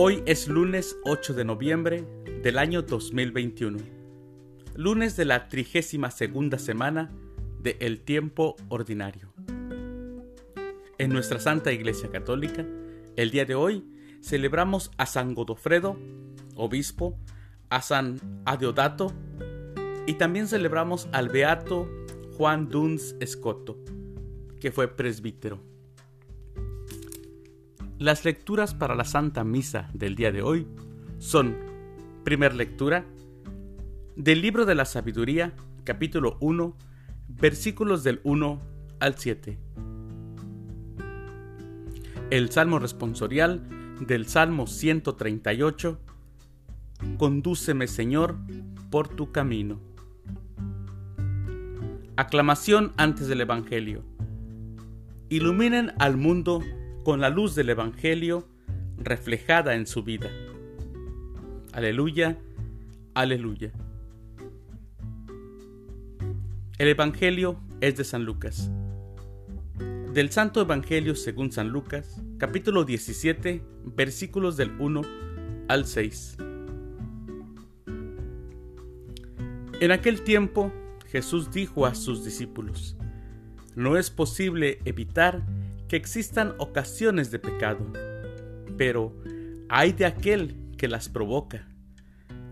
Hoy es lunes 8 de noviembre del año 2021, lunes de la trigésima segunda semana de El Tiempo Ordinario. En nuestra Santa Iglesia Católica, el día de hoy celebramos a San Godofredo, obispo, a San Adeodato y también celebramos al Beato Juan Duns Escoto, que fue presbítero. Las lecturas para la Santa Misa del día de hoy son, primer lectura, del libro de la sabiduría, capítulo 1, versículos del 1 al 7. El Salmo responsorial del Salmo 138, Condúceme Señor por tu camino. Aclamación antes del Evangelio. Iluminen al mundo con la luz del Evangelio reflejada en su vida. Aleluya, aleluya. El Evangelio es de San Lucas. Del Santo Evangelio según San Lucas, capítulo 17, versículos del 1 al 6. En aquel tiempo Jesús dijo a sus discípulos, No es posible evitar que existan ocasiones de pecado, pero hay de aquel que las provoca.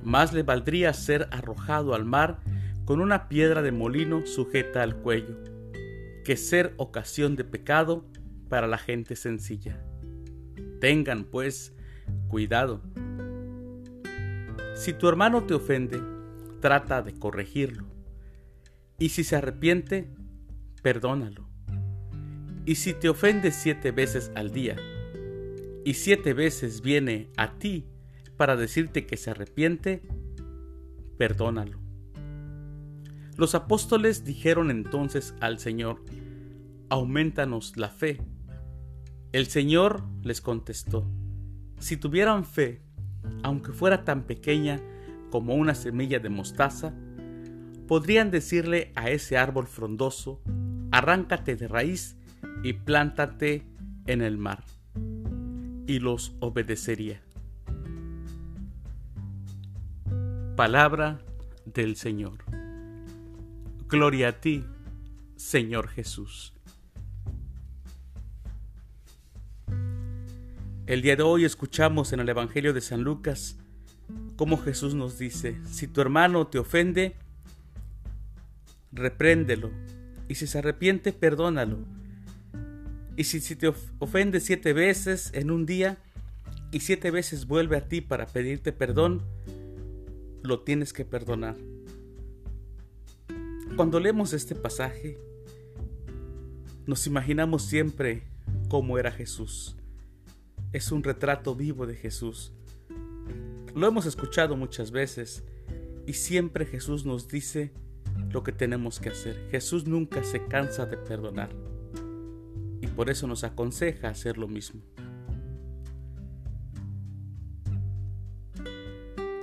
Más le valdría ser arrojado al mar con una piedra de molino sujeta al cuello, que ser ocasión de pecado para la gente sencilla. Tengan, pues, cuidado. Si tu hermano te ofende, trata de corregirlo. Y si se arrepiente, perdónalo. Y si te ofende siete veces al día, y siete veces viene a ti para decirte que se arrepiente, perdónalo. Los apóstoles dijeron entonces al Señor, aumentanos la fe. El Señor les contestó, si tuvieran fe, aunque fuera tan pequeña como una semilla de mostaza, podrían decirle a ese árbol frondoso, arráncate de raíz y plántate en el mar, y los obedecería. Palabra del Señor. Gloria a ti, Señor Jesús. El día de hoy escuchamos en el Evangelio de San Lucas cómo Jesús nos dice, si tu hermano te ofende, repréndelo, y si se arrepiente, perdónalo y si, te ofende siete veces en un día y siete veces vuelve a ti para pedirte perdón, lo tienes que perdonar. Cuando leemos este pasaje, nos imaginamos siempre cómo era Jesús. Es un retrato vivo de Jesús. Lo hemos escuchado muchas veces y siempre Jesús nos dice lo que tenemos que hacer. Jesús nunca se cansa de perdonar por eso nos aconseja hacer lo mismo.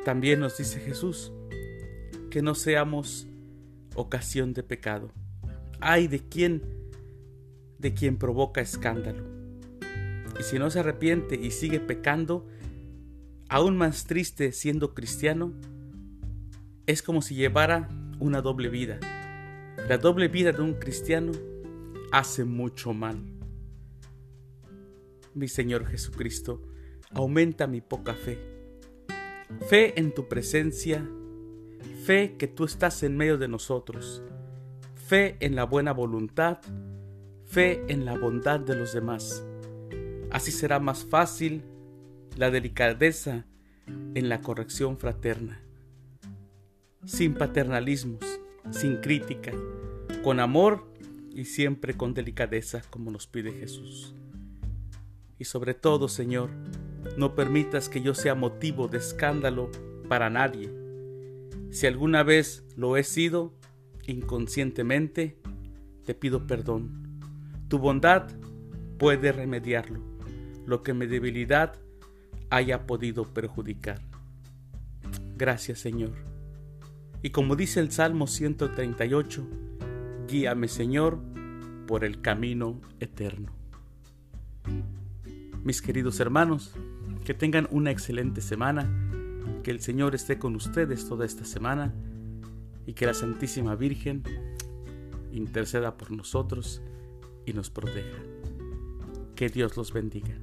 También nos dice Jesús que no seamos ocasión de pecado. Ay de quien de quien provoca escándalo. Y si no se arrepiente y sigue pecando, aún más triste siendo cristiano, es como si llevara una doble vida. La doble vida de un cristiano hace mucho mal. Mi Señor Jesucristo, aumenta mi poca fe. Fe en tu presencia, fe que tú estás en medio de nosotros, fe en la buena voluntad, fe en la bondad de los demás. Así será más fácil la delicadeza en la corrección fraterna, sin paternalismos, sin crítica, con amor y siempre con delicadeza como nos pide Jesús. Y sobre todo, Señor, no permitas que yo sea motivo de escándalo para nadie. Si alguna vez lo he sido, inconscientemente, te pido perdón. Tu bondad puede remediarlo, lo que mi debilidad haya podido perjudicar. Gracias, Señor. Y como dice el Salmo 138, Guíame, Señor, por el camino eterno. Mis queridos hermanos, Que tengan una excelente semana, que el Señor esté con ustedes toda esta semana y que la Santísima Virgen interceda por nosotros y nos proteja. Que Dios los bendiga.